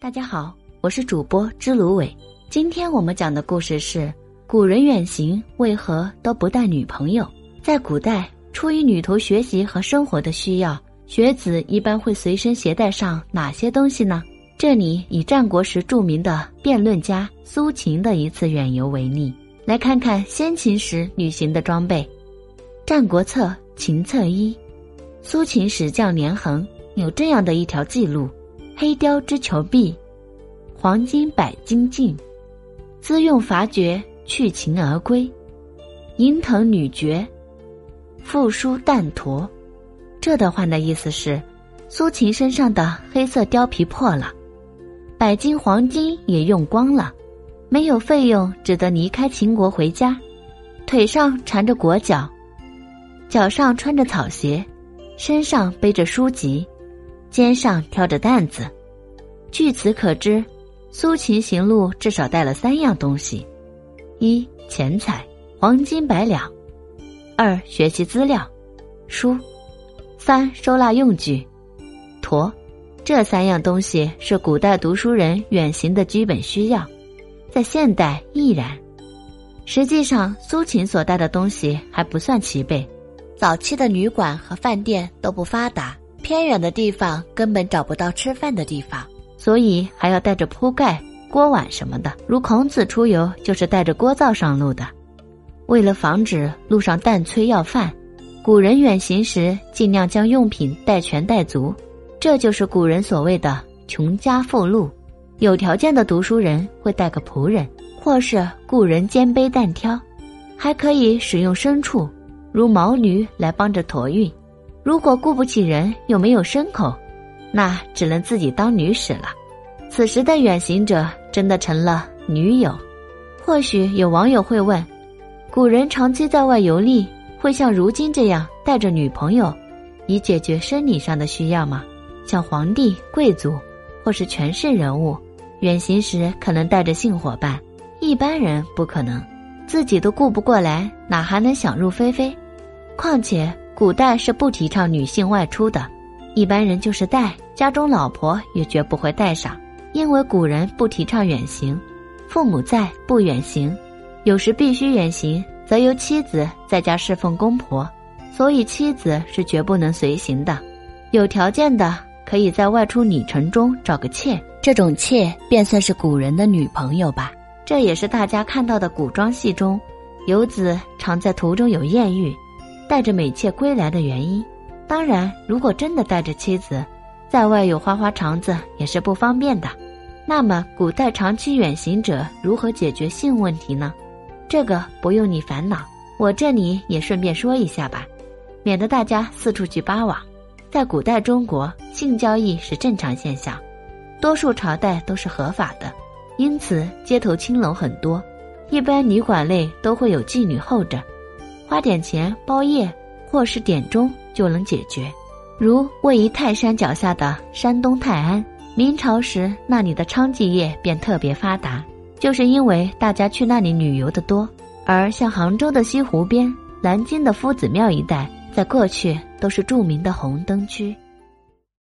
大家好，我是主播知芦苇。今天我们讲的故事是：古人远行为何都不带女朋友？在古代，出于旅途学习和生活的需要，学子一般会随身携带上哪些东西呢？这里以战国时著名的辩论家苏秦的一次远游为例，来看看先秦时旅行的装备。《战国策·秦策一》，苏秦使将连横有这样的一条记录。黑雕之求璧，黄金百斤尽，资用伐绝，去秦而归。银藤女绝，复书弹陀。这段话的意思是，苏秦身上的黑色貂皮破了，百斤黄金也用光了，没有费用，只得离开秦国回家。腿上缠着裹脚，脚上穿着草鞋，身上背着书籍。肩上挑着担子，据此可知，苏秦行路至少带了三样东西：一钱财，黄金百两；二学习资料，书；三收纳用具，驼。这三样东西是古代读书人远行的基本需要，在现代亦然。实际上，苏秦所带的东西还不算齐备，早期的旅馆和饭店都不发达。偏远的地方根本找不到吃饭的地方，所以还要带着铺盖、锅碗什么的。如孔子出游就是带着锅灶上路的。为了防止路上弹催要饭，古人远行时尽量将用品带全带足，这就是古人所谓的“穷家富路”。有条件的读书人会带个仆人，或是雇人肩背担挑，还可以使用牲畜，如毛驴来帮着驮运。如果雇不起人又没有牲口，那只能自己当女使了。此时的远行者真的成了女友。或许有网友会问：古人长期在外游历，会像如今这样带着女朋友，以解决生理上的需要吗？像皇帝、贵族或是权势人物，远行时可能带着性伙伴，一般人不可能，自己都顾不过来，哪还能想入非非？况且。古代是不提倡女性外出的，一般人就是带家中老婆也绝不会带上，因为古人不提倡远行，父母在不远行，有时必须远行，则由妻子在家侍奉公婆，所以妻子是绝不能随行的。有条件的可以在外出旅程中找个妾，这种妾便算是古人的女朋友吧。这也是大家看到的古装戏中，游子常在途中有艳遇。带着美妾归来的原因，当然，如果真的带着妻子，在外有花花肠子也是不方便的。那么，古代长期远行者如何解决性问题呢？这个不用你烦恼，我这里也顺便说一下吧，免得大家四处去扒网。在古代中国，性交易是正常现象，多数朝代都是合法的，因此街头青楼很多，一般旅馆内都会有妓女候着。花点钱包夜，或是点钟就能解决。如位于泰山脚下的山东泰安，明朝时那里的娼妓业便特别发达，就是因为大家去那里旅游的多。而像杭州的西湖边、南京的夫子庙一带，在过去都是著名的红灯区。